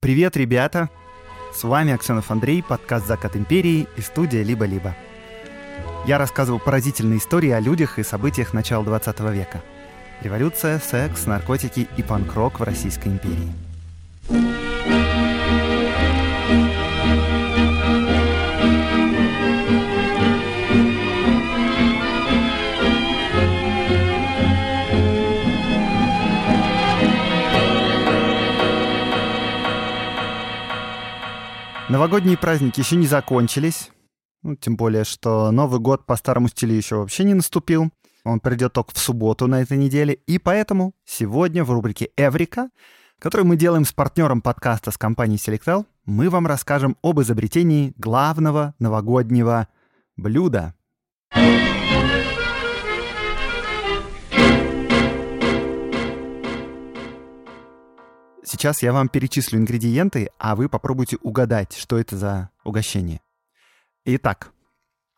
Привет, ребята! С вами Аксенов Андрей, подкаст «Закат империи» и студия «Либо-либо». Я рассказываю поразительные истории о людях и событиях начала 20 века. Революция, секс, наркотики и панк-рок в Российской империи. Новогодние праздники еще не закончились. Ну, тем более, что Новый год по старому стилю еще вообще не наступил. Он придет только в субботу на этой неделе. И поэтому сегодня в рубрике «Эврика», которую мы делаем с партнером подкаста с компанией Selectel, мы вам расскажем об изобретении главного новогоднего блюда. Сейчас я вам перечислю ингредиенты, а вы попробуйте угадать, что это за угощение. Итак,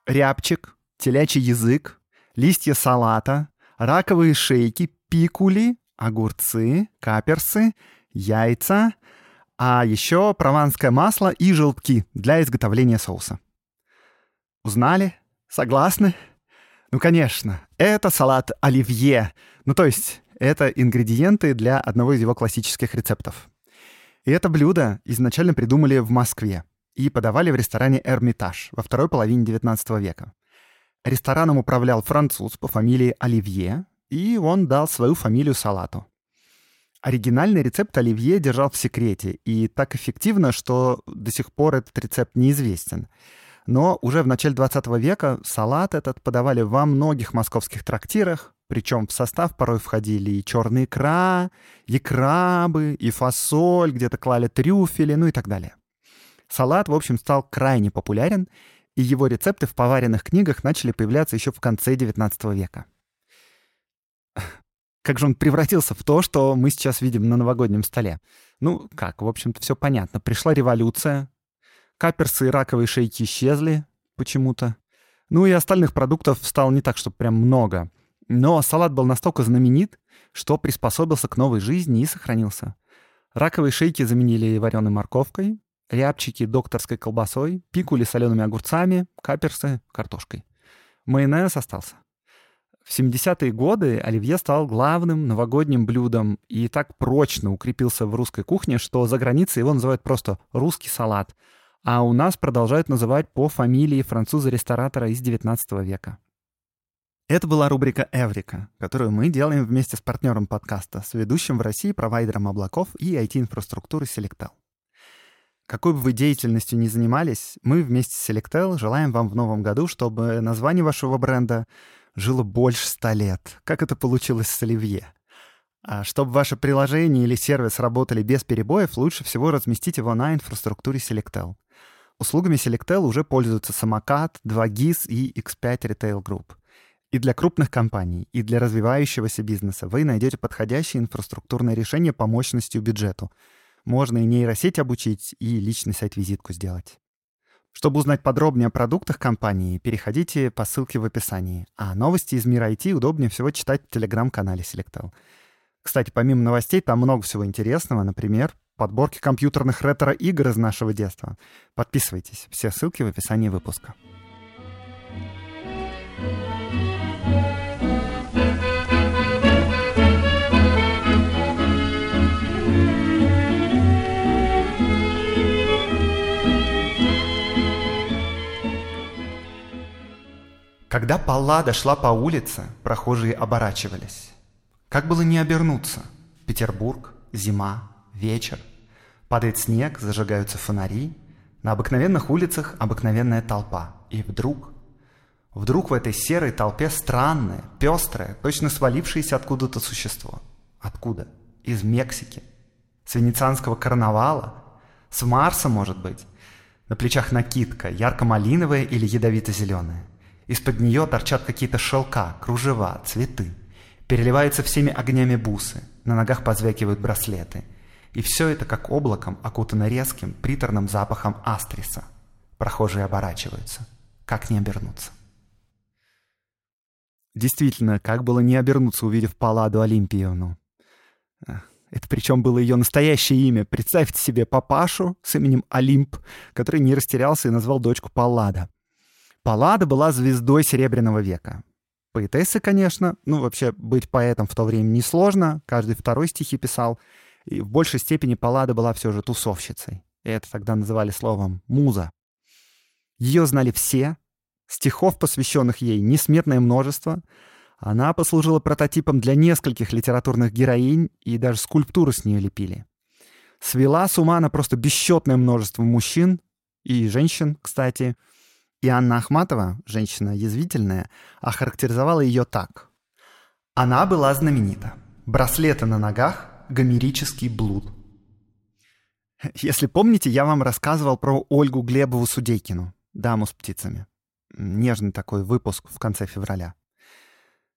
рябчик, телячий язык, листья салата, раковые шейки, пикули, огурцы, каперсы, яйца, а еще прованское масло и желтки для изготовления соуса. Узнали? Согласны? Ну, конечно, это салат оливье. Ну, то есть это ингредиенты для одного из его классических рецептов. И это блюдо изначально придумали в Москве и подавали в ресторане «Эрмитаж» во второй половине XIX века. Рестораном управлял француз по фамилии Оливье, и он дал свою фамилию салату. Оригинальный рецепт оливье держал в секрете, и так эффективно, что до сих пор этот рецепт неизвестен. Но уже в начале 20 века салат этот подавали во многих московских трактирах, причем в состав порой входили и черная икра, и крабы, и фасоль, где-то клали трюфели, ну и так далее. Салат, в общем, стал крайне популярен, и его рецепты в поваренных книгах начали появляться еще в конце XIX века. Как же он превратился в то, что мы сейчас видим на новогоднем столе? Ну, как, в общем-то, все понятно. Пришла революция, каперсы и раковые шейки исчезли почему-то. Ну и остальных продуктов стало не так, чтобы прям много. Но салат был настолько знаменит, что приспособился к новой жизни и сохранился. Раковые шейки заменили вареной морковкой, рябчики докторской колбасой, пикули солеными огурцами, каперсы картошкой. Майонез остался. В 70-е годы оливье стал главным новогодним блюдом и так прочно укрепился в русской кухне, что за границей его называют просто «русский салат», а у нас продолжают называть по фамилии француза-ресторатора из 19 века. Это была рубрика «Эврика», которую мы делаем вместе с партнером подкаста, с ведущим в России провайдером облаков и IT-инфраструктуры Selectel. Какой бы вы деятельностью ни занимались, мы вместе с Selectel желаем вам в новом году, чтобы название вашего бренда жило больше ста лет, как это получилось с Оливье. А чтобы ваше приложение или сервис работали без перебоев, лучше всего разместить его на инфраструктуре Selectel. Услугами Selectel уже пользуются Самокат, 2GIS и X5 Retail Group. И для крупных компаний, и для развивающегося бизнеса вы найдете подходящее инфраструктурное решение по мощности и бюджету. Можно и нейросеть обучить, и личный сайт-визитку сделать. Чтобы узнать подробнее о продуктах компании, переходите по ссылке в описании. А новости из мира IT удобнее всего читать в телеграм-канале Selectel. Кстати, помимо новостей, там много всего интересного. Например, подборки компьютерных ретро-игр из нашего детства. Подписывайтесь. Все ссылки в описании выпуска. Когда Паллада шла по улице, прохожие оборачивались. Как было не обернуться? Петербург, зима, вечер. Падает снег, зажигаются фонари. На обыкновенных улицах обыкновенная толпа. И вдруг... Вдруг в этой серой толпе странное, пестрое, точно свалившееся откуда-то существо. Откуда? Из Мексики. С венецианского карнавала? С Марса, может быть? На плечах накидка, ярко-малиновая или ядовито-зеленая. Из-под нее торчат какие-то шелка, кружева, цветы. Переливаются всеми огнями бусы, на ногах позвякивают браслеты. И все это как облаком окутано резким, приторным запахом астриса. Прохожие оборачиваются. Как не обернуться? Действительно, как было не обернуться, увидев Палладу Олимпиевну? Это причем было ее настоящее имя. Представьте себе папашу с именем Олимп, который не растерялся и назвал дочку Паллада. Паллада была звездой Серебряного века. Поэтесса, конечно. Ну, вообще, быть поэтом в то время несложно. Каждый второй стихи писал. И в большей степени Паллада была все же тусовщицей. И это тогда называли словом «муза». Ее знали все. Стихов, посвященных ей, несметное множество — она послужила прототипом для нескольких литературных героинь, и даже скульптуры с нее лепили. Свела с ума она просто бесчетное множество мужчин и женщин, кстати. И Анна Ахматова, женщина язвительная, охарактеризовала ее так. Она была знаменита. Браслеты на ногах, гомерический блуд. Если помните, я вам рассказывал про Ольгу Глебову Судейкину, даму с птицами. Нежный такой выпуск в конце февраля.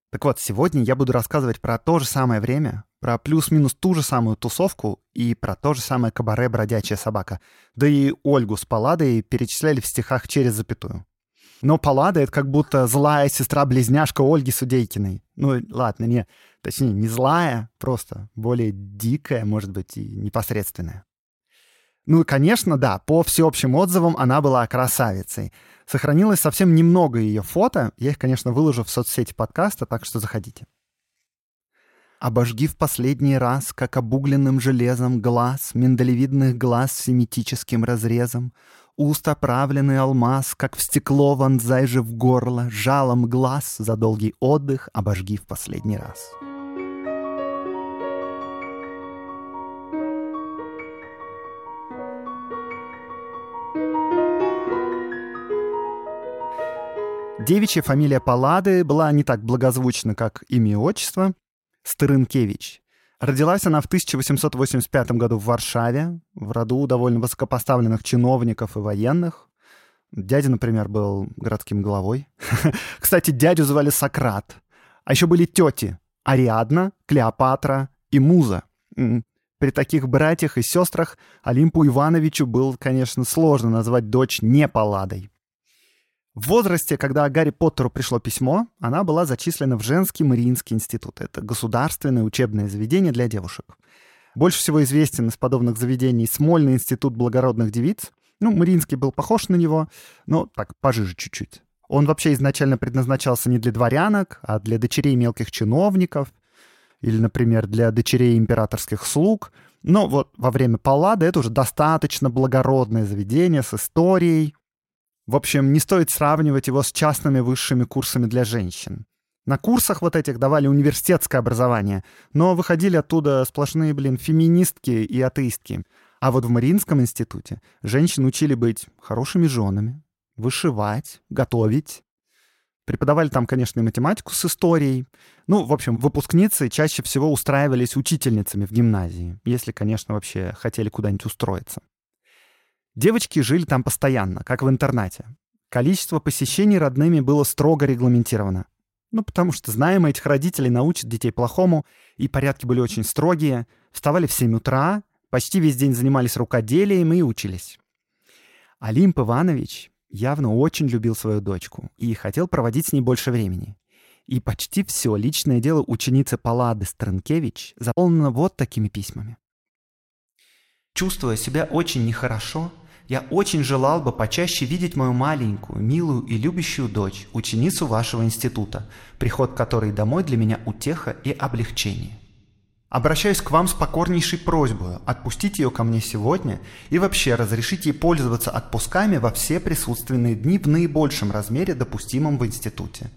Так вот, сегодня я буду рассказывать про то же самое время, про плюс-минус ту же самую тусовку и про то же самое кабаре «Бродячая собака». Да и Ольгу с Палладой перечисляли в стихах через запятую. Но Паллада — это как будто злая сестра-близняшка Ольги Судейкиной. Ну, ладно, не, точнее, не злая, просто более дикая, может быть, и непосредственная. Ну, конечно, да, по всеобщим отзывам она была красавицей — Сохранилось совсем немного ее фото. Я их, конечно, выложу в соцсети подкаста, так что заходите. Обожги в последний раз, как обугленным железом, глаз, миндалевидных глаз с семитическим разрезом, уст оправленный алмаз, как в стекло вонзай же в горло, жалом глаз за долгий отдых обожги в последний раз. Девичья фамилия Паллады была не так благозвучна, как имя и отчество. Стырынкевич. Родилась она в 1885 году в Варшаве, в роду довольно высокопоставленных чиновников и военных. Дядя, например, был городским главой. Кстати, дядю звали Сократ. А еще были тети Ариадна, Клеопатра и Муза. При таких братьях и сестрах Олимпу Ивановичу было, конечно, сложно назвать дочь не Палладой. В возрасте, когда Гарри Поттеру пришло письмо, она была зачислена в женский Мариинский институт. Это государственное учебное заведение для девушек. Больше всего известен из подобных заведений Смольный институт благородных девиц. Ну, Мариинский был похож на него, но так, пожиже чуть-чуть. Он вообще изначально предназначался не для дворянок, а для дочерей мелких чиновников или, например, для дочерей императорских слуг. Но вот во время Паллады это уже достаточно благородное заведение с историей, в общем, не стоит сравнивать его с частными высшими курсами для женщин. На курсах вот этих давали университетское образование, но выходили оттуда сплошные, блин, феминистки и атеистки. А вот в Мариинском институте женщин учили быть хорошими женами, вышивать, готовить. Преподавали там, конечно, и математику с историей. Ну, в общем, выпускницы чаще всего устраивались учительницами в гимназии, если, конечно, вообще хотели куда-нибудь устроиться. Девочки жили там постоянно, как в интернате. Количество посещений родными было строго регламентировано. Ну, потому что, знаем, этих родителей научат детей плохому, и порядки были очень строгие. Вставали в 7 утра, почти весь день занимались рукоделием и учились. Олимп Иванович явно очень любил свою дочку и хотел проводить с ней больше времени. И почти все личное дело ученицы Паллады Странкевич заполнено вот такими письмами. Чувствуя себя очень нехорошо, я очень желал бы почаще видеть мою маленькую, милую и любящую дочь, ученицу вашего института, приход которой домой для меня утеха и облегчение. Обращаюсь к вам с покорнейшей просьбой отпустить ее ко мне сегодня и вообще разрешить ей пользоваться отпусками во все присутственные дни в наибольшем размере, допустимом в институте.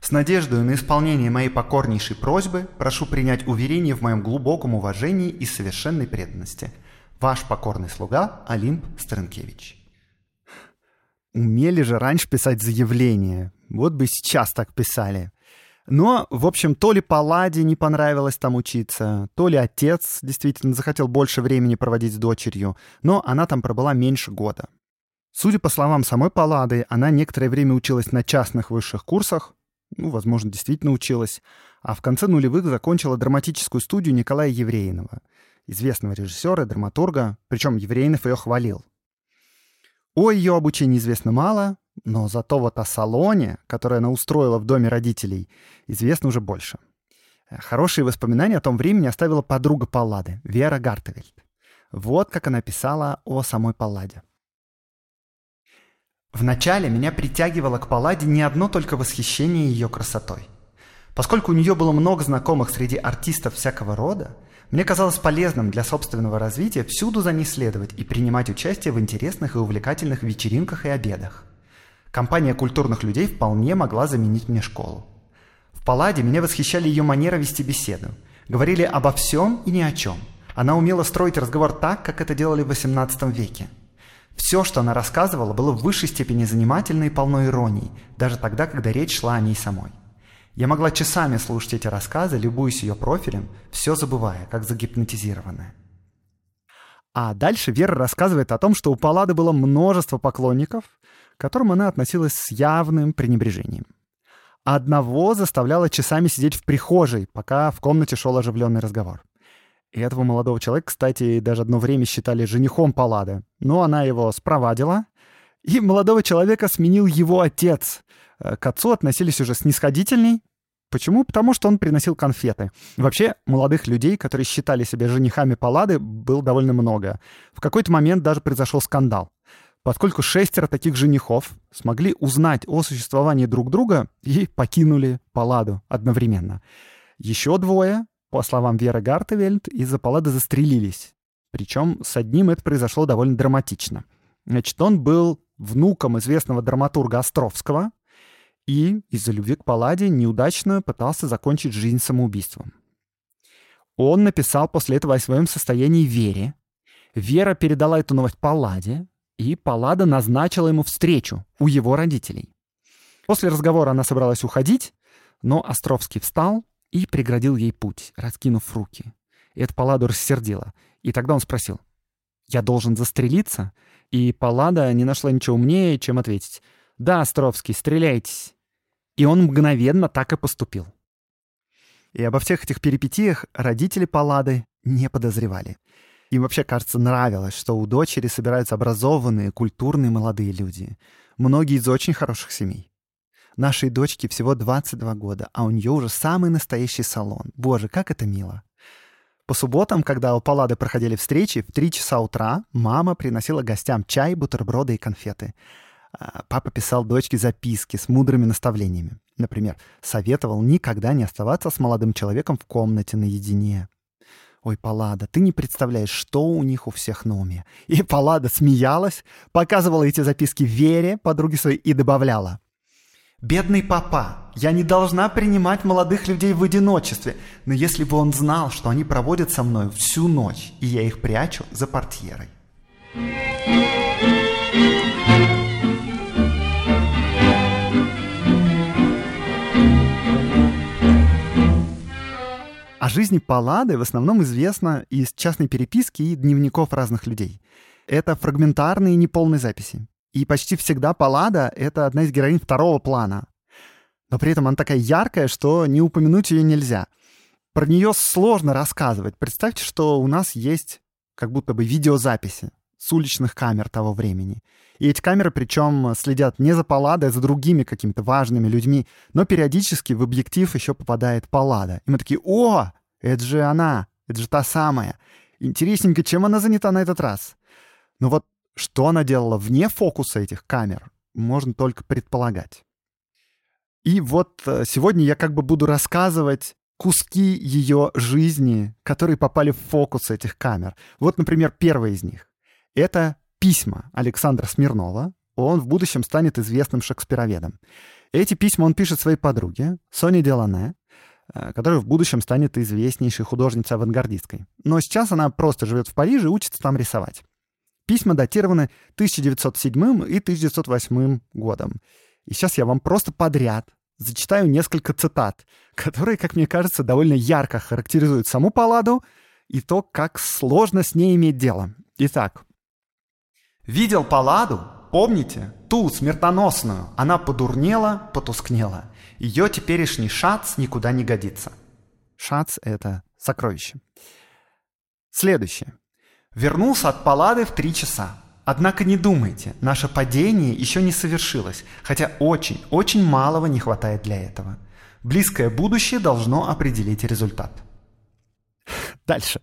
С надеждой на исполнение моей покорнейшей просьбы прошу принять уверение в моем глубоком уважении и совершенной преданности – Ваш покорный слуга Олимп Стренкевич. Умели же раньше писать заявления. Вот бы сейчас так писали. Но, в общем, то ли Палладе не понравилось там учиться, то ли отец действительно захотел больше времени проводить с дочерью, но она там пробыла меньше года. Судя по словам самой Паллады, она некоторое время училась на частных высших курсах, ну, возможно, действительно училась, а в конце нулевых закончила драматическую студию Николая Евреинова — известного режиссера, драматурга, причем Еврейнов ее хвалил. О ее обучении известно мало, но зато вот о салоне, который она устроила в доме родителей, известно уже больше. Хорошие воспоминания о том времени оставила подруга Паллады, Вера Гартевельд. Вот как она писала о самой Палладе. Вначале меня притягивало к Палладе не одно только восхищение ее красотой. Поскольку у нее было много знакомых среди артистов всякого рода, мне казалось полезным для собственного развития всюду за ней следовать и принимать участие в интересных и увлекательных вечеринках и обедах. Компания культурных людей вполне могла заменить мне школу. В Палладе меня восхищали ее манера вести беседу. Говорили обо всем и ни о чем. Она умела строить разговор так, как это делали в XVIII веке. Все, что она рассказывала, было в высшей степени занимательно и полно иронии, даже тогда, когда речь шла о ней самой. Я могла часами слушать эти рассказы, любуясь ее профилем, все забывая, как загипнотизированная. А дальше Вера рассказывает о том, что у Паллады было множество поклонников, к которым она относилась с явным пренебрежением. Одного заставляла часами сидеть в прихожей, пока в комнате шел оживленный разговор. И этого молодого человека, кстати, даже одно время считали женихом Паллады. Но она его спровадила, и молодого человека сменил его отец. Э, к отцу относились уже снисходительней. Почему? Потому что он приносил конфеты. Вообще, молодых людей, которые считали себя женихами Паллады, было довольно много. В какой-то момент даже произошел скандал поскольку шестеро таких женихов смогли узнать о существовании друг друга и покинули Палладу одновременно. Еще двое, по словам Веры Гартевельд, из-за Паллады застрелились. Причем с одним это произошло довольно драматично. Значит, он был внуком известного драматурга Островского и из-за любви к Палладе неудачно пытался закончить жизнь самоубийством. Он написал после этого о своем состоянии Вере. Вера передала эту новость Палладе, и Паллада назначила ему встречу у его родителей. После разговора она собралась уходить, но Островский встал и преградил ей путь, раскинув руки. Это Палладу рассердило. И тогда он спросил, «Я должен застрелиться?» И Паллада не нашла ничего умнее, чем ответить, «Да, Островский, стреляйтесь». И он мгновенно так и поступил. И обо всех этих перипетиях родители Паллады не подозревали. Им вообще, кажется, нравилось, что у дочери собираются образованные, культурные молодые люди. Многие из очень хороших семей. Нашей дочке всего 22 года, а у нее уже самый настоящий салон. Боже, как это мило. По субботам, когда у Паллады проходили встречи, в 3 часа утра мама приносила гостям чай, бутерброды и конфеты. А, папа писал дочке записки с мудрыми наставлениями. Например, советовал никогда не оставаться с молодым человеком в комнате наедине. Ой, Паллада, ты не представляешь, что у них у всех на уме. И Паллада смеялась, показывала эти записки Вере, подруге своей, и добавляла. «Бедный папа, я не должна принимать молодых людей в одиночестве, но если бы он знал, что они проводят со мной всю ночь, и я их прячу за портьерой». Жизни Паллады в основном известно из частной переписки и дневников разных людей. Это фрагментарные неполные записи. И почти всегда Паллада — это одна из героинь второго плана. Но при этом она такая яркая, что не упомянуть ее нельзя. Про нее сложно рассказывать. Представьте, что у нас есть как будто бы видеозаписи с уличных камер того времени. И эти камеры, причем, следят не за Палладой, а за другими какими-то важными людьми, но периодически в объектив еще попадает Паллада. И мы такие, о, это же она, это же та самая. Интересненько, чем она занята на этот раз? Но вот что она делала вне фокуса этих камер, можно только предполагать. И вот э, сегодня я как бы буду рассказывать куски ее жизни, которые попали в фокус этих камер. Вот, например, первый из них. Это письма Александра Смирнова. Он в будущем станет известным шекспироведом. Эти письма он пишет своей подруге, Соне Делане, которая в будущем станет известнейшей художницей авангардисткой. Но сейчас она просто живет в Париже и учится там рисовать. Письма датированы 1907 и 1908 годом. И сейчас я вам просто подряд зачитаю несколько цитат, которые, как мне кажется, довольно ярко характеризуют саму Палладу и то, как сложно с ней иметь дело. Итак, Видел Палладу? Помните? Ту, смертоносную. Она подурнела, потускнела. Ее теперешний шац никуда не годится. Шац — это сокровище. Следующее. Вернулся от Паллады в три часа. Однако не думайте, наше падение еще не совершилось, хотя очень, очень малого не хватает для этого. Близкое будущее должно определить результат. Дальше.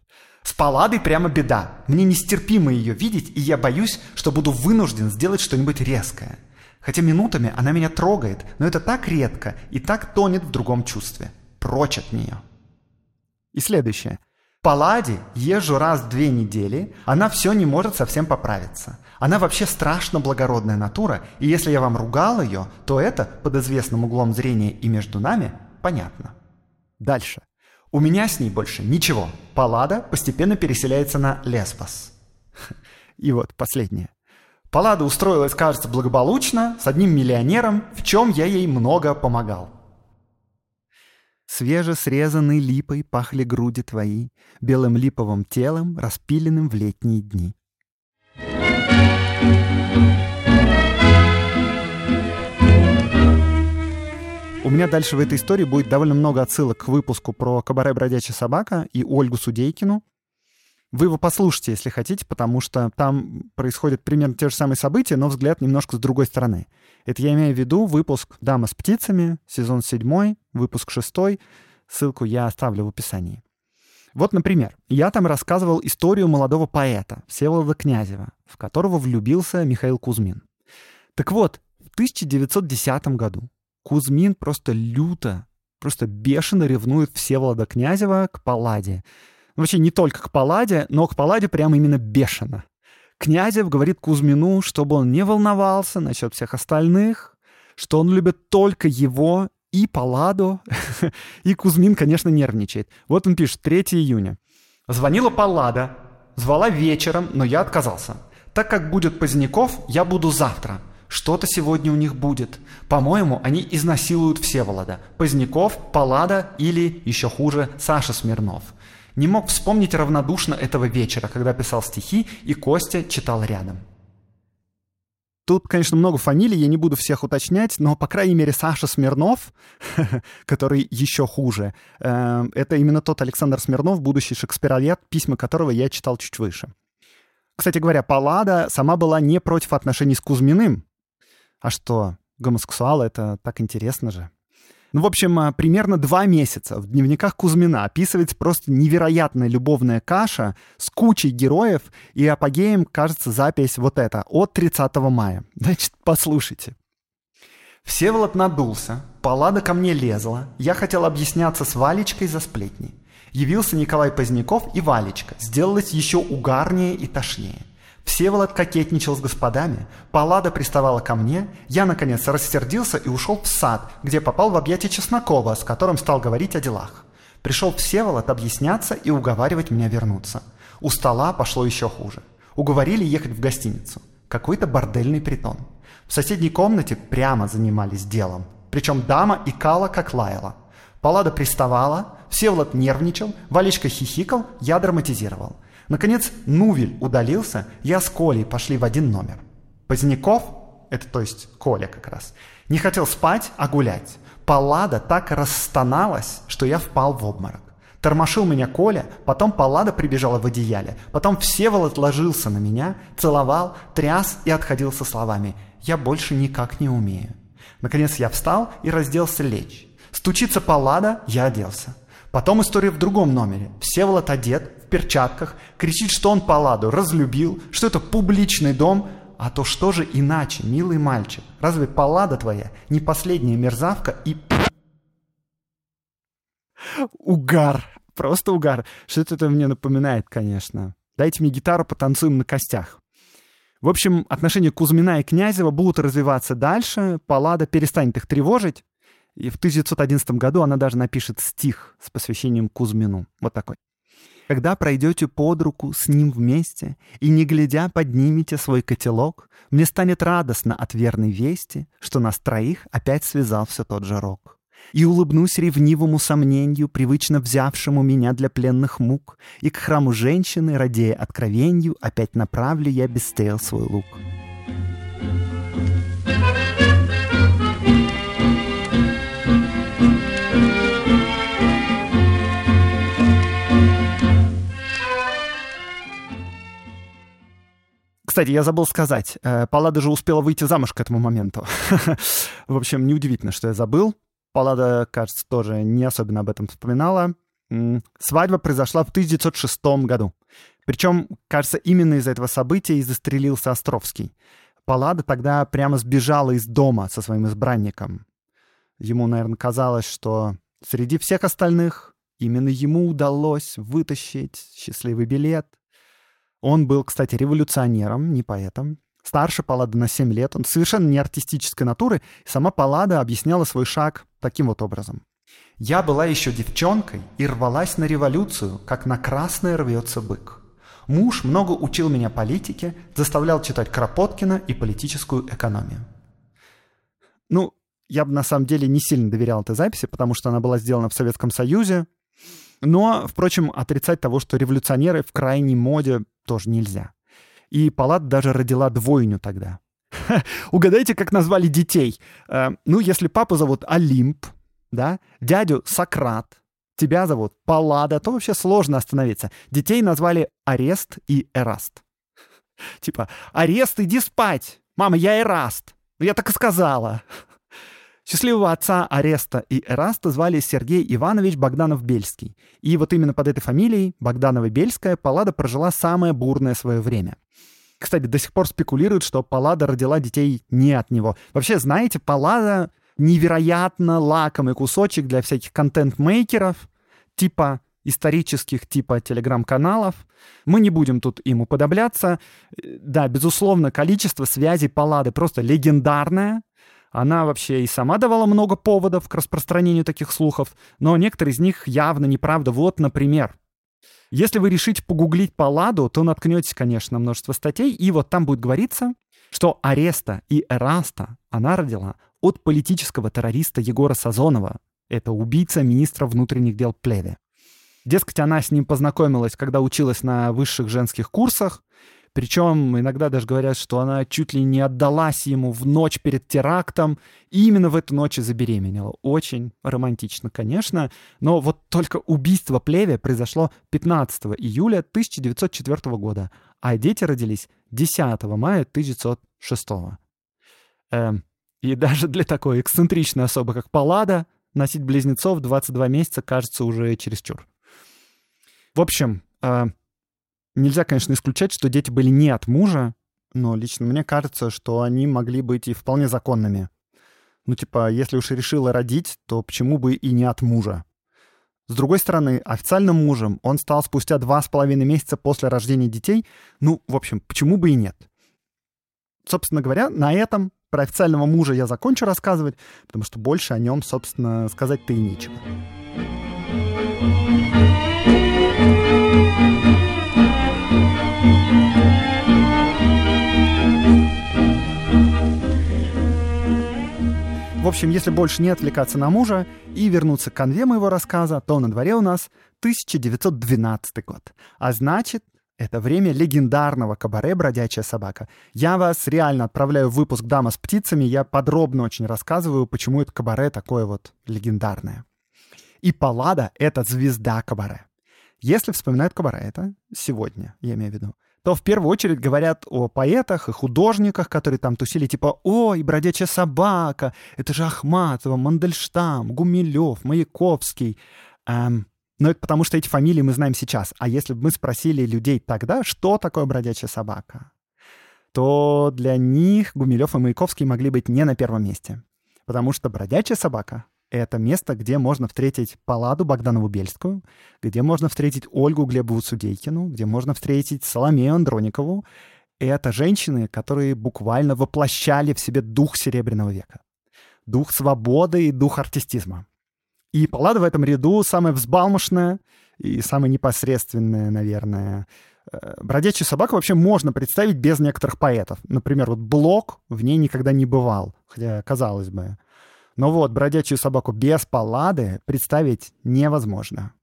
С Палладой прямо беда. Мне нестерпимо ее видеть, и я боюсь, что буду вынужден сделать что-нибудь резкое. Хотя минутами она меня трогает, но это так редко и так тонет в другом чувстве. Прочь от нее. И следующее. Палладе езжу раз в две недели, она все не может совсем поправиться. Она вообще страшно благородная натура, и если я вам ругал ее, то это, под известным углом зрения и между нами, понятно. Дальше. У меня с ней больше ничего. Паллада постепенно переселяется на Лесбос. И вот последнее. Паллада устроилась, кажется, благополучно, с одним миллионером, в чем я ей много помогал. Свежесрезанной липой пахли груди твои, белым липовым телом, распиленным в летние дни. У меня дальше в этой истории будет довольно много отсылок к выпуску про кабаре «Бродячая собака» и Ольгу Судейкину. Вы его послушайте, если хотите, потому что там происходят примерно те же самые события, но взгляд немножко с другой стороны. Это я имею в виду выпуск «Дама с птицами», сезон 7, выпуск 6. Ссылку я оставлю в описании. Вот, например, я там рассказывал историю молодого поэта Всеволода Князева, в которого влюбился Михаил Кузьмин. Так вот, в 1910 году Кузьмин просто люто, просто бешено ревнует Всеволода Князева к Палладе. Ну, вообще не только к Палладе, но к Палладе прямо именно бешено. Князев говорит Кузьмину, чтобы он не волновался насчет всех остальных, что он любит только его и Палладу. и Кузьмин, конечно, нервничает. Вот он пишет, 3 июня. Звонила Паллада, звала вечером, но я отказался. Так как будет Поздняков, я буду завтра. Что-то сегодня у них будет. По-моему, они изнасилуют Всеволода. Поздняков, Паллада или, еще хуже, Саша Смирнов. Не мог вспомнить равнодушно этого вечера, когда писал стихи, и Костя читал рядом. Тут, конечно, много фамилий, я не буду всех уточнять, но, по крайней мере, Саша Смирнов, который еще хуже, э, это именно тот Александр Смирнов, будущий шекспировед, письма которого я читал чуть выше. Кстати говоря, Паллада сама была не против отношений с Кузьминым, а что, гомосексуал — это так интересно же. Ну, в общем, а, примерно два месяца в дневниках Кузьмина описывается просто невероятная любовная каша с кучей героев, и апогеем кажется запись вот эта, от 30 мая. Значит, послушайте. Всеволод надулся, Паллада ко мне лезла, я хотел объясняться с Валечкой за сплетни. Явился Николай Поздняков и Валечка, сделалось еще угарнее и тошнее. Всеволод кокетничал с господами, Паллада приставала ко мне, я, наконец, рассердился и ушел в сад, где попал в объятия Чеснокова, с которым стал говорить о делах. Пришел Всеволод объясняться и уговаривать меня вернуться. У стола пошло еще хуже. Уговорили ехать в гостиницу. Какой-то бордельный притон. В соседней комнате прямо занимались делом. Причем дама икала, как лаяла. Паллада приставала, Всеволод нервничал, Валечка хихикал, я драматизировал – Наконец, Нувель удалился, я с Колей пошли в один номер. Поздняков, это то есть Коля как раз, не хотел спать, а гулять. Паллада так расстоналась, что я впал в обморок. Тормошил меня Коля, потом Паллада прибежала в одеяле, потом Всеволод ложился на меня, целовал, тряс и отходил со словами «Я больше никак не умею». Наконец я встал и разделся лечь. Стучится Паллада, я оделся. Потом история в другом номере. Всеволод одет, перчатках, кричит, что он Палладу разлюбил, что это публичный дом, а то что же иначе, милый мальчик? Разве Паллада твоя не последняя мерзавка и... Угар. Просто угар. Что-то это мне напоминает, конечно. Дайте мне гитару, потанцуем на костях. В общем, отношения Кузьмина и Князева будут развиваться дальше, Паллада перестанет их тревожить, и в 1911 году она даже напишет стих с посвящением Кузьмину. Вот такой. Когда пройдете под руку с ним вместе и, не глядя, поднимете свой котелок, мне станет радостно от верной вести, что нас троих опять связал все тот же рок. И улыбнусь ревнивому сомнению, привычно взявшему меня для пленных мук, и к храму женщины, радея откровенью, опять направлю я без стрел свой лук. Кстати, я забыл сказать, э, Паллада же успела выйти замуж к этому моменту. В общем, неудивительно, что я забыл. Паллада, кажется, тоже не особенно об этом вспоминала. Свадьба произошла в 1906 году. Причем, кажется, именно из-за этого события и застрелился Островский. Паллада тогда прямо сбежала из дома со своим избранником. Ему, наверное, казалось, что среди всех остальных именно ему удалось вытащить счастливый билет. Он был, кстати, революционером, не поэтом. Старше Паллада на 7 лет. Он совершенно не артистической натуры. Сама Паллада объясняла свой шаг таким вот образом. «Я была еще девчонкой и рвалась на революцию, как на красное рвется бык. Муж много учил меня политике, заставлял читать Кропоткина и политическую экономию. Ну, я бы на самом деле не сильно доверял этой записи, потому что она была сделана в Советском Союзе. Но, впрочем, отрицать того, что революционеры в крайней моде, тоже нельзя. И Палат даже родила двойню тогда. Угадайте, как назвали детей. Э, ну, если папу зовут Олимп, да, дядю Сократ, тебя зовут Паллада, то вообще сложно остановиться. Детей назвали Арест и Эраст. Типа, Арест, иди спать! Мама, я Эраст! Я так и сказала. Счастливого отца Ареста и Эраста звали Сергей Иванович Богданов-Бельский. И вот именно под этой фамилией, Богданова-Бельская, Паллада прожила самое бурное свое время. Кстати, до сих пор спекулируют, что Паллада родила детей не от него. Вообще, знаете, Паллада невероятно лакомый кусочек для всяких контент-мейкеров, типа исторических типа телеграм-каналов. Мы не будем тут им уподобляться. Да, безусловно, количество связей Паллады просто легендарное. Она вообще и сама давала много поводов к распространению таких слухов, но некоторые из них явно неправда. Вот, например, если вы решите погуглить Палладу, то наткнетесь, конечно, на множество статей, и вот там будет говориться, что Ареста и Эраста она родила от политического террориста Егора Сазонова. Это убийца министра внутренних дел Плеве. Дескать, она с ним познакомилась, когда училась на высших женских курсах. Причем иногда даже говорят, что она чуть ли не отдалась ему в ночь перед терактом, и именно в эту ночь и забеременела. Очень романтично, конечно, но вот только убийство Плеве произошло 15 июля 1904 года, а дети родились 10 мая 1906. Эм, и даже для такой эксцентричной особы, как Паллада, носить близнецов 22 месяца кажется уже чересчур. В общем, э, нельзя, конечно, исключать, что дети были не от мужа, но лично мне кажется, что они могли быть и вполне законными. Ну, типа, если уж решила родить, то почему бы и не от мужа? С другой стороны, официальным мужем он стал спустя два с половиной месяца после рождения детей. Ну, в общем, почему бы и нет? Собственно говоря, на этом про официального мужа я закончу рассказывать, потому что больше о нем, собственно, сказать-то и нечего. В общем, если больше не отвлекаться на мужа и вернуться к конве моего рассказа, то на дворе у нас 1912 год. А значит, это время легендарного кабаре «Бродячая собака». Я вас реально отправляю в выпуск «Дама с птицами». Я подробно очень рассказываю, почему это кабаре такое вот легендарное. И Паллада — это звезда кабаре. Если вспоминают кабаре, это сегодня, я имею в виду, то в первую очередь говорят о поэтах и художниках, которые там тусили, типа «Ой, бродячая собака, это же Ахматова, Мандельштам, Гумилев, Маяковский». Эм, но это потому, что эти фамилии мы знаем сейчас. А если бы мы спросили людей тогда, что такое бродячая собака, то для них Гумилев и Маяковский могли быть не на первом месте. Потому что бродячая собака — это место, где можно встретить Паладу Богданову-Бельскую, где можно встретить Ольгу Глебову Судейкину, где можно встретить Соломею Андроникову. Это женщины, которые буквально воплощали в себе дух Серебряного века. Дух свободы и дух артистизма. И Паллада в этом ряду самая взбалмошная и самая непосредственная, наверное. Э, Бродячую собаку вообще можно представить без некоторых поэтов. Например, вот Блок в ней никогда не бывал, хотя казалось бы. Но вот бродячую собаку без паллады представить невозможно.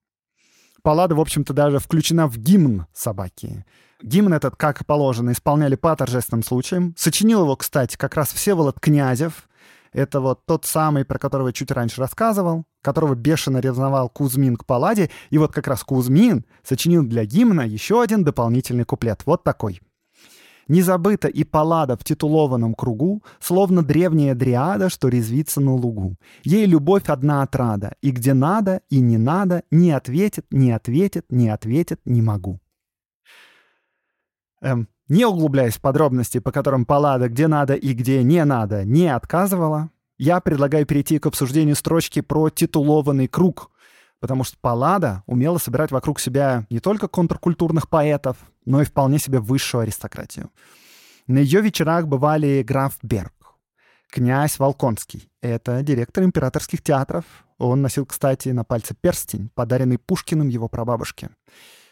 Паллада, в общем-то, даже включена в гимн собаки. Гимн этот, как положено, исполняли по торжественным случаям. Сочинил его, кстати, как раз Всеволод Князев, это вот тот самый, про которого я чуть раньше рассказывал, которого бешено ревновал Кузьмин к Палладе. И вот как раз Кузьмин сочинил для гимна еще один дополнительный куплет. Вот такой. Не забыта и паллада в титулованном кругу, словно древняя дриада, что резвится на лугу. Ей любовь одна отрада, и где надо, и не надо, не ответит, не ответит, не ответит, не могу. Эм, не углубляясь в подробности, по которым паллада где надо и где не надо не отказывала, я предлагаю перейти к обсуждению строчки про титулованный круг, потому что Паллада умела собирать вокруг себя не только контркультурных поэтов, но и вполне себе высшую аристократию. На ее вечерах бывали граф Берг, князь Волконский. Это директор императорских театров. Он носил, кстати, на пальце перстень, подаренный Пушкиным его прабабушке.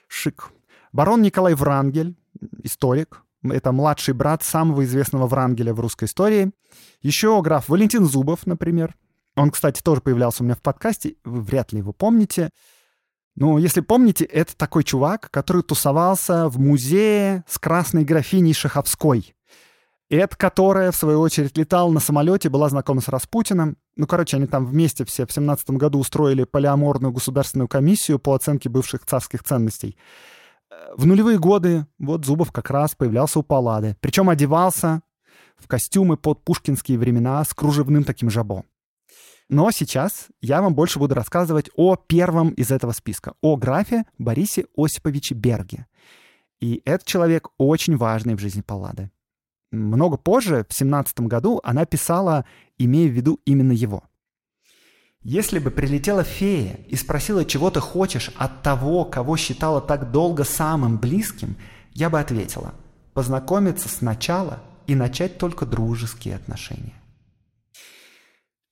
Шик. Барон Николай Врангель, историк. Это младший брат самого известного Врангеля в русской истории. Еще граф Валентин Зубов, например. Он, кстати, тоже появлялся у меня в подкасте. Вы вряд ли его помните. Ну, если помните, это такой чувак, который тусовался в музее с красной графиней Шаховской. Эд, которая, в свою очередь, летал на самолете, была знакома с Распутиным. Ну, короче, они там вместе все в 17 году устроили полиаморную государственную комиссию по оценке бывших царских ценностей. Э, в нулевые годы вот Зубов как раз появлялся у Паллады. Причем одевался в костюмы под пушкинские времена с кружевным таким жабо. Но сейчас я вам больше буду рассказывать о первом из этого списка, о графе Борисе Осиповиче Берге. И этот человек очень важный в жизни Паллады. Много позже, в 17 году, она писала, имея в виду именно его. «Если бы прилетела фея и спросила, чего ты хочешь от того, кого считала так долго самым близким, я бы ответила – познакомиться сначала и начать только дружеские отношения.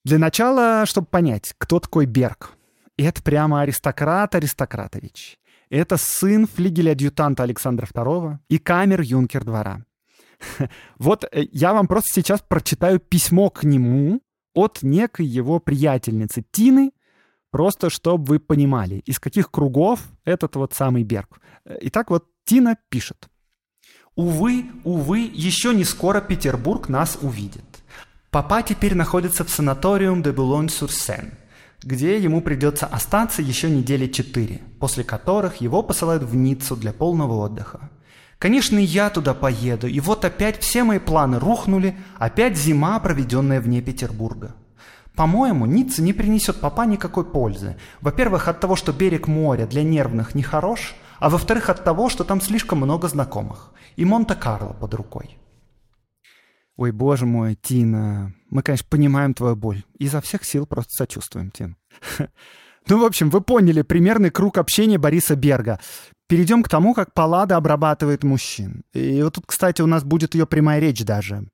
Для начала, чтобы понять, кто такой Берг. Это прямо аристократ Аристократович. Это сын флигеля-адъютанта Александра II и камер-юнкер двора. Вот э, я вам просто сейчас прочитаю письмо к нему от некой его приятельницы Тины, просто чтобы вы понимали, из каких кругов этот вот самый Берг. Э, итак, вот Тина пишет. «Увы, увы, еще не скоро Петербург нас увидит. Папа теперь находится в санаториум де Булонь-Сюр-Сен, где ему придется остаться еще недели четыре, после которых его посылают в Ниццу для полного отдыха. Конечно, и я туда поеду, и вот опять все мои планы рухнули, опять зима, проведенная вне Петербурга. По-моему, Ницца не принесет папа никакой пользы. Во-первых, от того, что берег моря для нервных не хорош, а во-вторых, от того, что там слишком много знакомых. И Монте-Карло под рукой. Ой, боже мой, Тина, мы, конечно, понимаем твою боль. Изо всех сил просто сочувствуем, Тин. Ну, в общем, вы поняли примерный круг общения Бориса Берга. Перейдем к тому, как Паллада обрабатывает мужчин. И вот тут, кстати, у нас будет ее прямая речь даже.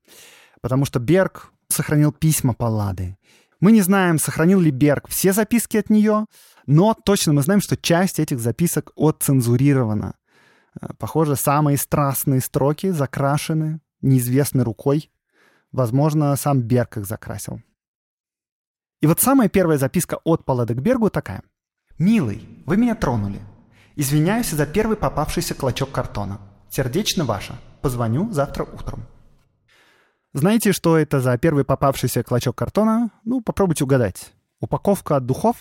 Потому что Берг сохранил письма Паллады. Мы не знаем, сохранил ли Берг все записки от нее, но точно мы знаем, что часть этих записок отцензурирована. Э, похоже, самые страстные строки закрашены неизвестной рукой Возможно, сам Берг их закрасил. И вот самая первая записка от Паллады к Бергу такая. «Милый, вы меня тронули. Извиняюсь за первый попавшийся клочок картона. Сердечно ваша. Позвоню завтра утром». Знаете, что это за первый попавшийся клочок картона? Ну, попробуйте угадать. Упаковка от духов?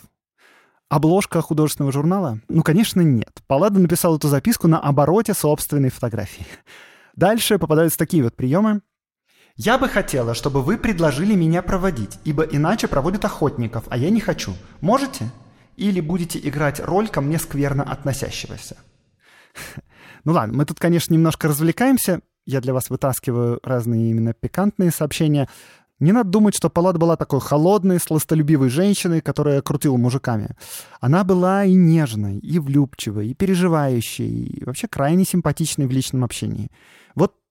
Обложка художественного журнала? Ну, конечно, нет. Паллада написал эту записку на обороте собственной фотографии. Дальше попадаются такие вот приемы. Я бы хотела, чтобы вы предложили меня проводить, ибо иначе проводят охотников, а я не хочу. Можете? Или будете играть роль ко мне скверно относящегося? Ну ладно, мы тут, конечно, немножко развлекаемся. Я для вас вытаскиваю разные именно пикантные сообщения. Не надо думать, что Паллада была такой холодной, сластолюбивой женщиной, которая крутила мужиками. Она была и нежной, и влюбчивой, и переживающей, и вообще крайне симпатичной в личном общении.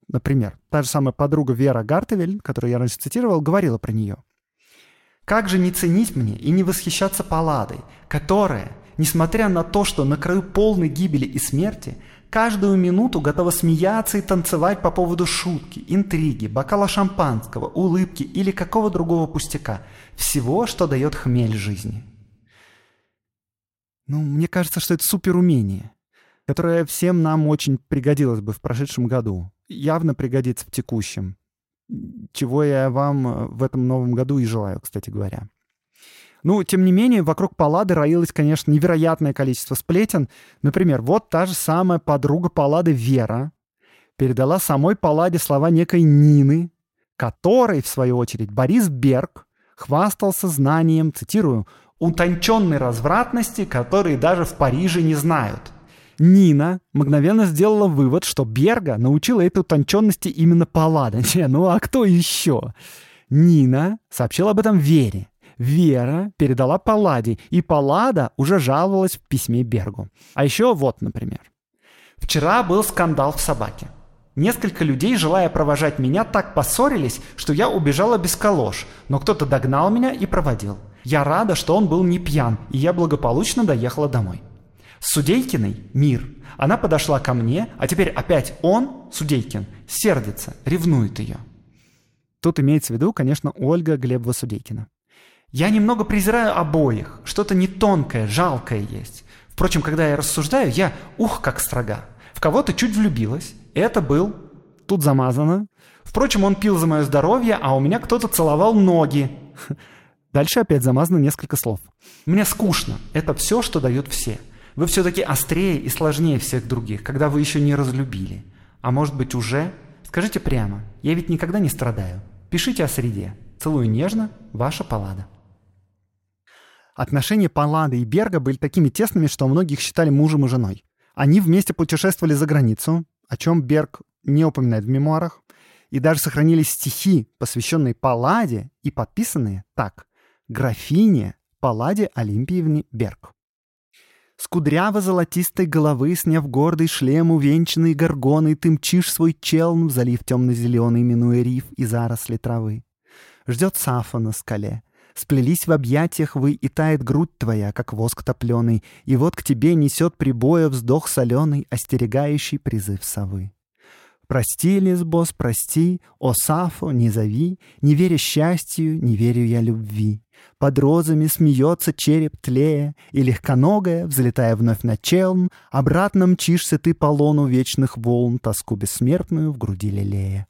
Например, та же самая подруга Вера Гартевель, которую я раньше цитировал, говорила про нее. «Как же не ценить мне и не восхищаться Палладой, которая, несмотря на то, что на краю полной гибели и смерти, каждую минуту готова смеяться и танцевать по поводу шутки, интриги, бокала шампанского, улыбки или какого другого пустяка, всего, что дает хмель жизни». Ну, мне кажется, что это суперумение, которое всем нам очень пригодилось бы в прошедшем году явно пригодится в текущем. Чего я вам э, в этом новом году и желаю, кстати говоря. Ну, тем не менее, вокруг Паллады роилось, конечно, невероятное количество сплетен. Например, вот та же самая подруга Паллады Вера передала самой Палладе слова некой Нины, которой, в свою очередь, Борис Берг хвастался знанием, цитирую, «утонченной развратности, которые даже в Париже не знают». Нина мгновенно сделала вывод, что Берга научила этой утонченности именно Паллада. Не, ну а кто еще? Нина сообщила об этом Вере. Вера передала Палладе, и Паллада уже жаловалась в письме Бергу. А еще вот, например. «Вчера был скандал в собаке. Несколько людей, желая провожать меня, так поссорились, что я убежала без колош, но кто-то догнал меня и проводил. Я рада, что он был не пьян, и я благополучно доехала домой. Судейкиной мир. Она подошла ко мне, а теперь опять он, Судейкин, сердится, ревнует ее. Тут имеется в виду, конечно, Ольга Глебова Судейкина. Я немного презираю обоих, что-то не тонкое, жалкое есть. Впрочем, когда я рассуждаю, я, ух, как строга. В кого-то чуть влюбилась, это был... Тут замазано. Впрочем, он пил за мое здоровье, а у меня кто-то целовал ноги. Дальше опять замазано несколько слов. Мне скучно. Это все, что дают все. Вы все-таки острее и сложнее всех других, когда вы еще не разлюбили. А может быть уже? Скажите прямо. Я ведь никогда не страдаю. Пишите о среде. Целую нежно. Ваша Паллада. Отношения Паллады и Берга были такими тесными, что многих считали мужем и женой. Они вместе путешествовали за границу, о чем Берг не упоминает в мемуарах, и даже сохранились стихи, посвященные Палладе и подписанные так «Графине Палладе Олимпиевне Берг». С кудряво-золотистой головы, сняв гордый шлем, увенчанный горгоной, ты мчишь свой челн в залив темно-зеленый, минуя риф и заросли травы. Ждет Сафа на скале. Сплелись в объятиях вы, и тает грудь твоя, как воск топленый, и вот к тебе несет прибоя вздох соленый, остерегающий призыв совы. Прости, Лесбос, прости, о Сафо, не зови, не веря счастью, не верю я любви. Под розами смеется череп тлея, и легконогая, взлетая вновь на челн, обратно мчишься ты по лону вечных волн, тоску бессмертную в груди лелея.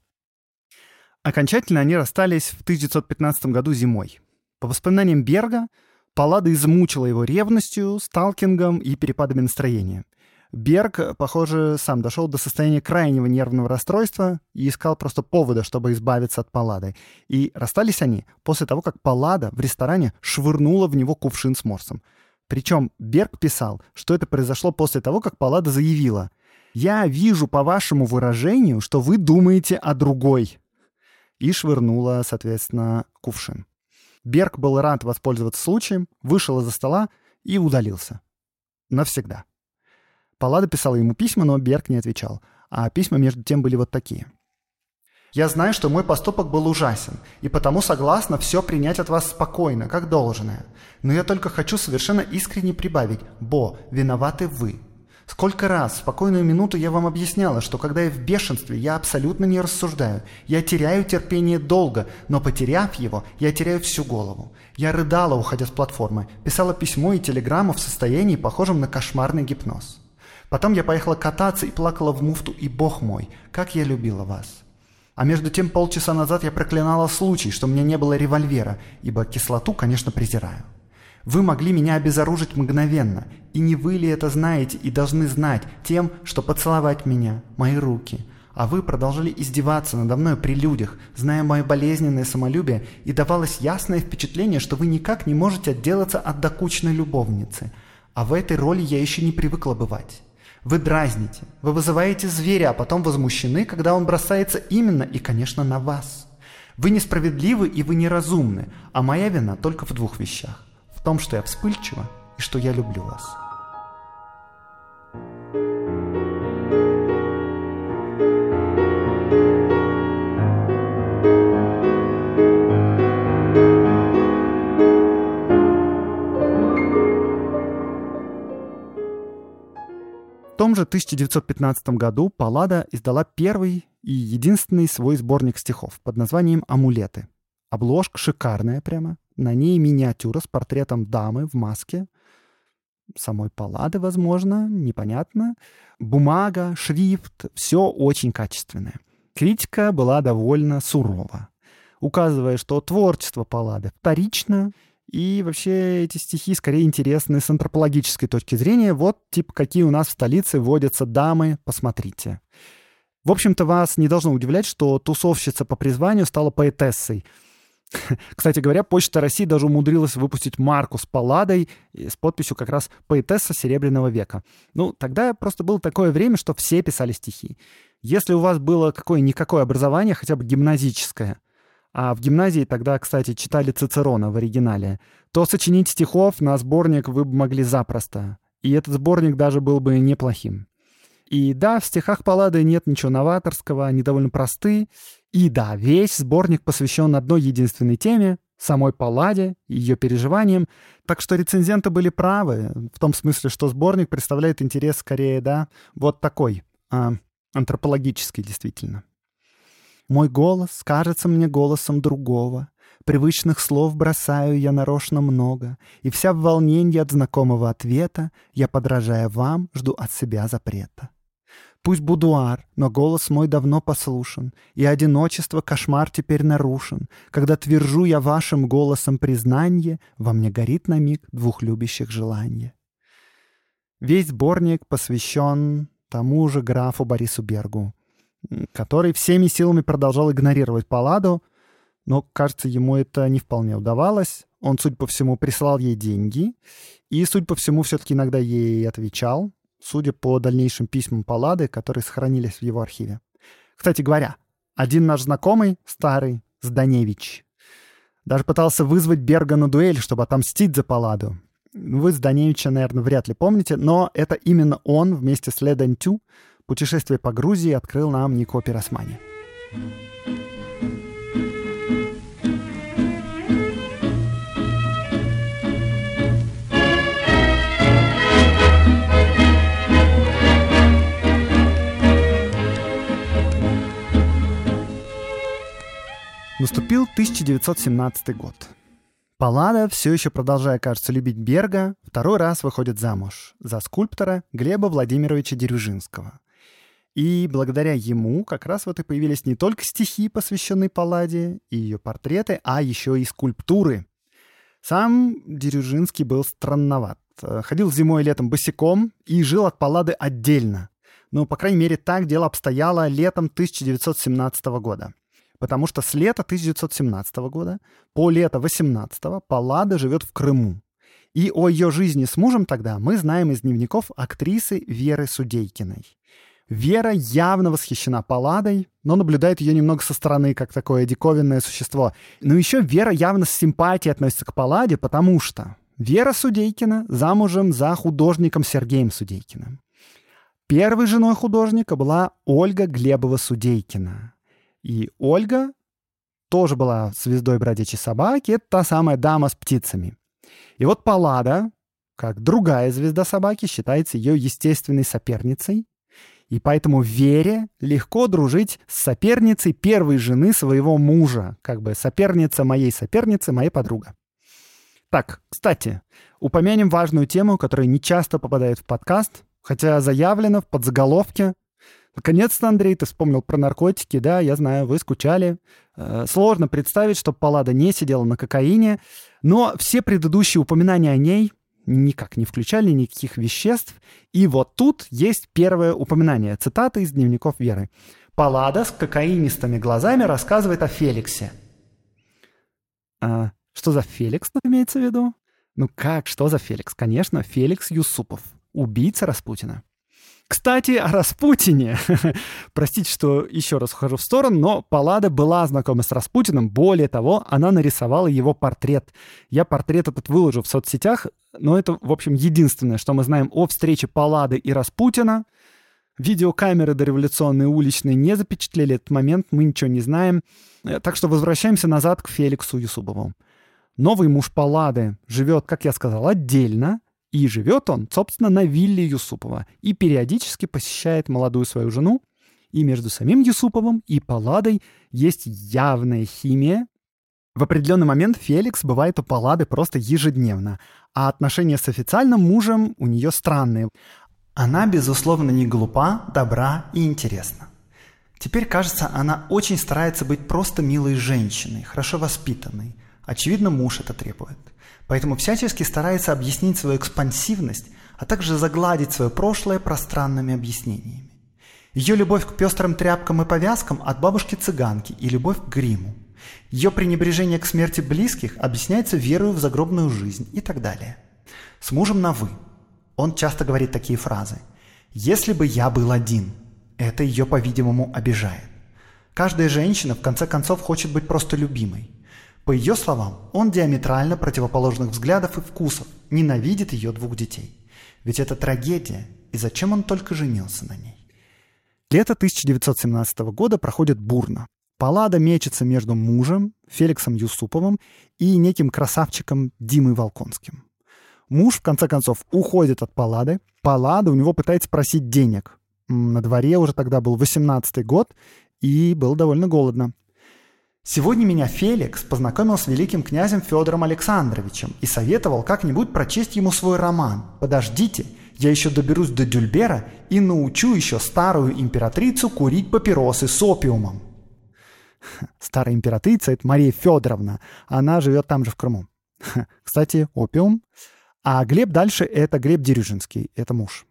Окончательно они расстались в 1915 году зимой. По воспоминаниям Берга, Паллада измучила его ревностью, сталкингом и перепадами настроения — Берг, похоже, сам дошел до состояния крайнего нервного расстройства и искал просто повода, чтобы избавиться от Паллады. И расстались они после того, как Паллада в ресторане швырнула в него кувшин с морсом. Причем Берг писал, что это произошло после того, как Паллада заявила «Я вижу по вашему выражению, что вы думаете о другой». И швырнула, соответственно, кувшин. Берг был рад воспользоваться случаем, вышел из-за стола и удалился. Навсегда. Паллада писала ему письма, но Берг не отвечал. А письма между тем были вот такие. «Я знаю, что мой поступок был ужасен, и потому согласна все принять от вас спокойно, как должное. Но я только хочу совершенно искренне прибавить, Бо, виноваты вы. Сколько раз в спокойную минуту я вам объясняла, что когда я в бешенстве, я абсолютно не рассуждаю. Я теряю терпение долго, но потеряв его, я теряю всю голову. Я рыдала, уходя с платформы, писала письмо и телеграмму в состоянии, похожем на кошмарный гипноз. Потом я поехала кататься и плакала в муфту, и бог мой, как я любила вас. А между тем полчаса назад я проклинала случай, что у меня не было револьвера, ибо кислоту, конечно, презираю. Вы могли меня обезоружить мгновенно, и не вы ли это знаете и должны знать тем, что поцеловать меня, мои руки, а вы продолжали издеваться надо мной при людях, зная мое болезненное самолюбие, и давалось ясное впечатление, что вы никак не можете отделаться от докучной любовницы. А в этой роли я еще не привыкла бывать. Вы дразните, вы вызываете зверя, а потом возмущены, когда он бросается именно и, конечно, на вас. Вы несправедливы и вы неразумны, а моя вина только в двух вещах. В том, что я вспыльчива и что я люблю вас. Том же 1915 году Паллада издала первый и единственный свой сборник стихов под названием «Амулеты». Обложка шикарная прямо. На ней миниатюра с портретом дамы в маске. Самой Паллады, возможно, непонятно. Бумага, шрифт — все очень качественное. Критика была довольно сурова, указывая, что творчество Паллады вторично — и вообще эти стихи скорее интересны с антропологической точки зрения. Вот, типа, какие у нас в столице водятся дамы, посмотрите. В общем-то, вас не должно удивлять, что тусовщица по призванию стала поэтессой. Кстати говоря, Почта России даже умудрилась выпустить марку с палладой с подписью как раз «Поэтесса Серебряного века». Ну, тогда просто было такое время, что все писали стихи. Если у вас было какое-никакое образование, хотя бы гимназическое, а в гимназии тогда, кстати, читали Цицерона в оригинале, то сочинить стихов на сборник вы бы могли запросто. И этот сборник даже был бы неплохим. И да, в стихах Паллады нет ничего новаторского, они довольно просты. И да, весь сборник посвящен одной единственной теме — самой Палладе ее переживаниям. Так что рецензенты были правы, в том смысле, что сборник представляет интерес скорее, да, вот такой, а, антропологический действительно. Мой голос кажется мне голосом другого. Привычных слов бросаю я нарочно много, И вся в волнении от знакомого ответа Я, подражая вам, жду от себя запрета. Пусть будуар, но голос мой давно послушан, И одиночество кошмар теперь нарушен, Когда твержу я вашим голосом признание, Во мне горит на миг двух любящих желания. Весь сборник посвящен тому же графу Борису Бергу, который всеми силами продолжал игнорировать Палладу, но, кажется, ему это не вполне удавалось. Он, судя по всему, присылал ей деньги и, судя по всему, все-таки иногда ей отвечал, судя по дальнейшим письмам Паллады, которые сохранились в его архиве. Кстати говоря, один наш знакомый, старый, Зданевич, даже пытался вызвать Берга на дуэль, чтобы отомстить за Палладу. Вы Зданевича, наверное, вряд ли помните, но это именно он вместе с Ледантю путешествие по Грузии открыл нам Нико Пиросмани. Наступил 1917 год. Паллада, все еще продолжая, кажется, любить Берга, второй раз выходит замуж за скульптора Глеба Владимировича Дерюжинского. И благодаря ему как раз вот и появились не только стихи, посвященные Палладе, и ее портреты, а еще и скульптуры. Сам Дерюжинский был странноват. Ходил зимой и летом босиком и жил от Паллады отдельно. Ну, по крайней мере, так дело обстояло летом 1917 года потому что с лета 1917 года по лето 18 Паллада живет в Крыму. И о ее жизни с мужем тогда мы знаем из дневников актрисы Веры Судейкиной. Вера явно восхищена Палладой, но наблюдает ее немного со стороны, как такое диковинное существо. Но еще Вера явно с симпатией относится к Палладе, потому что Вера Судейкина замужем за художником Сергеем Судейкиным. Первой женой художника была Ольга Глебова-Судейкина. И Ольга тоже была звездой бродячей собаки. Это та самая дама с птицами. И вот Паллада, как другая звезда собаки, считается ее естественной соперницей. И поэтому Вере легко дружить с соперницей первой жены своего мужа. Как бы соперница моей соперницы, моя подруга. Так, кстати, упомянем важную тему, которая не часто попадает в подкаст, хотя заявлено в подзаголовке Наконец-то, Андрей, ты вспомнил про наркотики, да, я знаю, вы скучали. Э, сложно представить, что Паллада не сидела на кокаине, но все предыдущие упоминания о ней никак не включали никаких веществ. И вот тут есть первое упоминание, цитата из дневников Веры. Паллада с кокаинистыми глазами рассказывает о Феликсе. А, что за Феликс тут имеется в виду? Ну как, что за Феликс? Конечно, Феликс Юсупов, убийца Распутина. Кстати, о Распутине. Простите, что еще раз ухожу в сторону, но Паллада была знакома с Распутиным. Более того, она нарисовала его портрет. Я портрет этот выложу в соцсетях, но это, в общем, единственное, что мы знаем о встрече Паллады и Распутина. Видеокамеры дореволюционные уличные не запечатлели этот момент, мы ничего не знаем. Э, так что возвращаемся назад к Феликсу Юсубову. Новый муж Паллады живет, как я сказал, отдельно, и живет он, собственно, на вилле Юсупова и периодически посещает молодую свою жену. И между самим Юсуповым и Палладой есть явная химия. В определенный момент Феликс бывает у Паллады просто ежедневно, а отношения с официальным мужем у нее странные. Она, безусловно, не глупа, добра и интересна. Теперь, кажется, она очень старается быть просто милой женщиной, хорошо воспитанной. Очевидно, муж это требует. Поэтому всячески старается объяснить свою экспансивность, а также загладить свое прошлое пространными объяснениями. Ее любовь к пестрым тряпкам и повязкам от бабушки-цыганки и любовь к гриму. Ее пренебрежение к смерти близких объясняется верою в загробную жизнь и так далее. С мужем на «вы». Он часто говорит такие фразы. «Если бы я был один». Это ее, по-видимому, обижает. Каждая женщина, в конце концов, хочет быть просто любимой. По ее словам, он диаметрально противоположных взглядов и вкусов, ненавидит ее двух детей. Ведь это трагедия, и зачем он только женился на ней? Лето 1917 года проходит бурно. Паллада мечется между мужем, Феликсом Юсуповым, и неким красавчиком Димой Волконским. Муж, в конце концов, уходит от Паллады. Паллада у него пытается просить денег. На дворе уже тогда был 18-й год, и было довольно голодно. Сегодня меня Феликс познакомил с великим князем Федором Александровичем и советовал как-нибудь прочесть ему свой роман. Подождите, я еще доберусь до Дюльбера и научу еще старую императрицу курить папиросы с опиумом. Старая императрица — это Мария Федоровна. Она живет там же в Крыму. Кстати, опиум. А Глеб дальше — это Глеб Дерюжинский, это муж.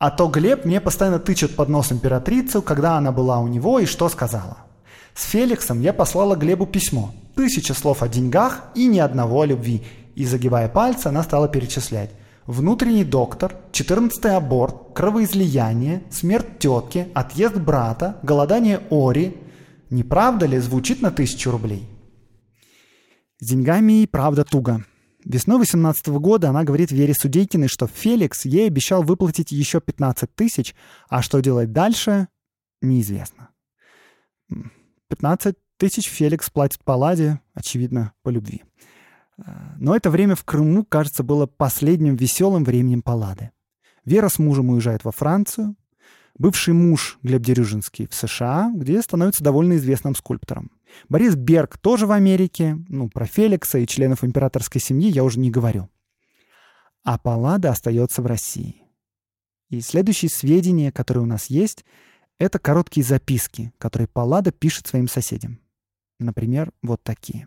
А то Глеб мне постоянно тычет под нос императрицу, когда она была у него и что сказала. С Феликсом я послала Глебу письмо. Тысяча слов о деньгах и ни одного о любви. И загибая пальцы, она стала перечислять. Внутренний доктор, 14-й аборт, кровоизлияние, смерть тетки, отъезд брата, голодание Ори. Не правда ли звучит на тысячу рублей? С деньгами и правда туго. Весной 18 года она говорит Вере Судейкиной, что Феликс ей обещал выплатить еще 15 тысяч, а что делать дальше, неизвестно. 15 тысяч Феликс платит Палладе, очевидно, по любви. Но это время в Крыму, кажется, было последним веселым временем Паллады. Вера с мужем уезжает во Францию. Бывший муж Глеб Дерюжинский в США, где становится довольно известным скульптором. Борис Берг тоже в Америке. Ну, про Феликса и членов императорской семьи я уже не говорю. А Паллада остается в России. И следующие сведения, которые у нас есть, это короткие записки, которые Паллада пишет своим соседям. Например, вот такие.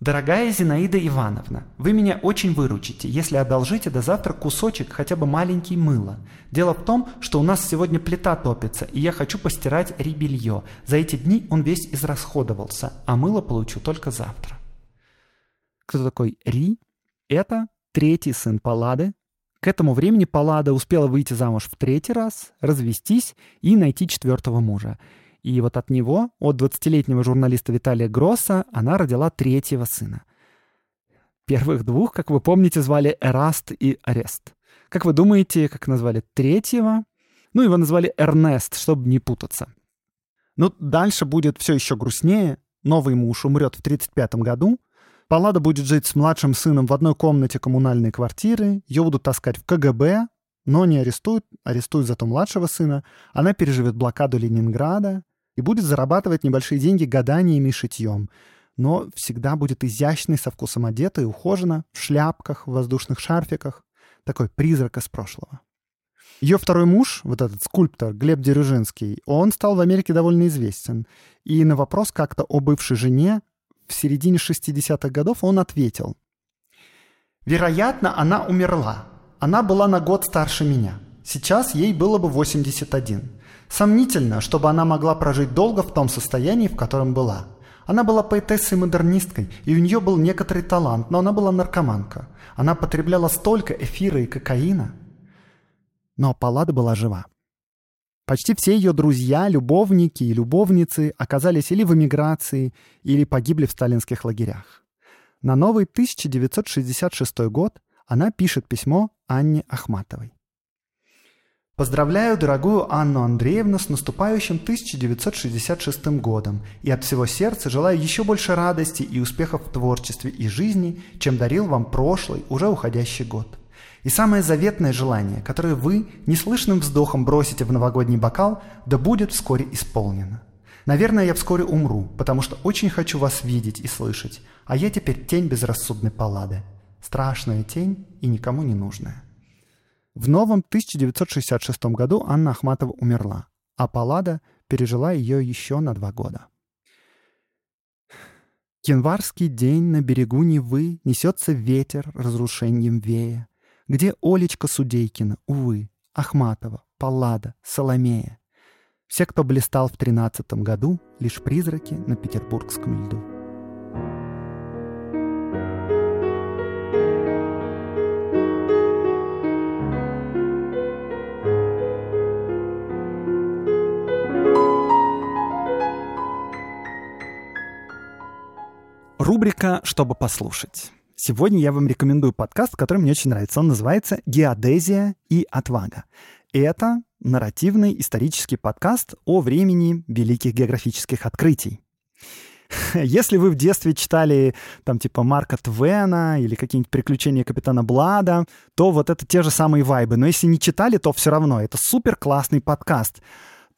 Дорогая Зинаида Ивановна, вы меня очень выручите, если одолжите до завтра кусочек хотя бы маленький мыла. Дело в том, что у нас сегодня плита топится, и я хочу постирать рибелье. За эти дни он весь израсходовался, а мыло получу только завтра. Кто такой Ри? Это третий сын Паллады. К этому времени Паллада успела выйти замуж в третий раз, развестись и найти четвертого мужа. И вот от него, от 20-летнего журналиста Виталия Гросса, она родила третьего сына. Первых двух, как вы помните, звали Эраст и Арест. Как вы думаете, как назвали третьего? Ну, его назвали Эрнест, чтобы не путаться. Ну, дальше будет все еще грустнее. Новый муж умрет в 35 году. Паллада будет жить с младшим сыном в одной комнате коммунальной квартиры. Ее будут таскать в КГБ, но не арестуют, арестуют зато младшего сына. Она переживет блокаду Ленинграда и будет зарабатывать небольшие деньги гаданиями и шитьем, но всегда будет изящной, со вкусом одета и ухожена, в шляпках, в воздушных шарфиках. Такой призрак из прошлого. Ее второй муж, вот этот скульптор Глеб Дерюжинский, он стал в Америке довольно известен. И на вопрос как-то о бывшей жене в середине 60-х годов он ответил. «Вероятно, она умерла. Она была на год старше меня. Сейчас ей было бы 81. Сомнительно, чтобы она могла прожить долго в том состоянии, в котором была. Она была поэтессой-модернисткой, и у нее был некоторый талант, но она была наркоманка. Она потребляла столько эфира и кокаина. Но Паллада была жива. Почти все ее друзья, любовники и любовницы оказались или в эмиграции, или погибли в сталинских лагерях. На новый 1966 год она пишет письмо Анне Ахматовой. Поздравляю дорогую Анну Андреевну с наступающим 1966 годом и от всего сердца желаю еще больше радости и успехов в творчестве и жизни, чем дарил вам прошлый, уже уходящий год. И самое заветное желание, которое вы неслышным вздохом бросите в новогодний бокал, да будет вскоре исполнено. Наверное, я вскоре умру, потому что очень хочу вас видеть и слышать, а я теперь тень безрассудной паллады. Страшная тень и никому не нужная. В новом 1966 году Анна Ахматова умерла, а Паллада пережила ее еще на два года. Январский день на берегу Невы Несется ветер разрушением вея. Где Олечка Судейкина, увы, Ахматова, Паллада, Соломея? Все, кто блистал в тринадцатом году, лишь призраки на петербургском льду. Рубрика «Чтобы послушать». Сегодня я вам рекомендую подкаст, который мне очень нравится. Он называется «Геодезия и отвага». Это нарративный исторический подкаст о времени великих географических открытий. Если вы в детстве читали там типа Марка Твена или какие-нибудь приключения капитана Блада, то вот это те же самые вайбы. Но если не читали, то все равно это супер классный подкаст.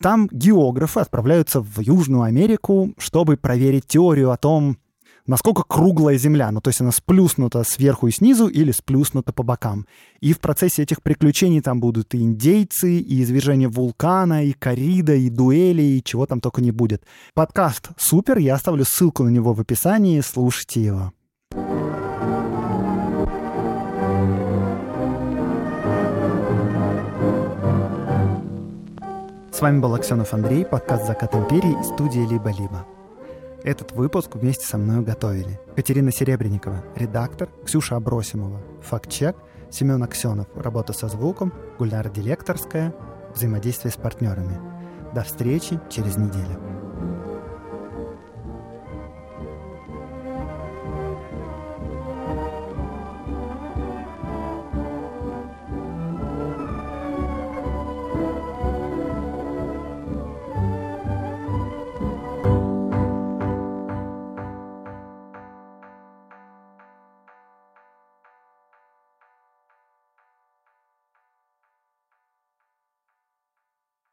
Там географы отправляются в Южную Америку, чтобы проверить теорию о том, насколько круглая Земля, ну то есть она сплюснута сверху и снизу или сплюснута по бокам. И в процессе этих приключений там будут и индейцы, и извержение вулкана, и коррида, и дуэли, и чего там только не будет. Подкаст супер, я оставлю ссылку на него в описании, слушайте его. С вами был Аксенов Андрей, подкаст «Закат империи» и студия «Либо-либо». Этот выпуск вместе со мной готовили Катерина Серебренникова, редактор, Ксюша Абросимова, факт-чек, Семен Аксенов, работа со звуком, Гульнара Дилекторская, взаимодействие с партнерами. До встречи через неделю.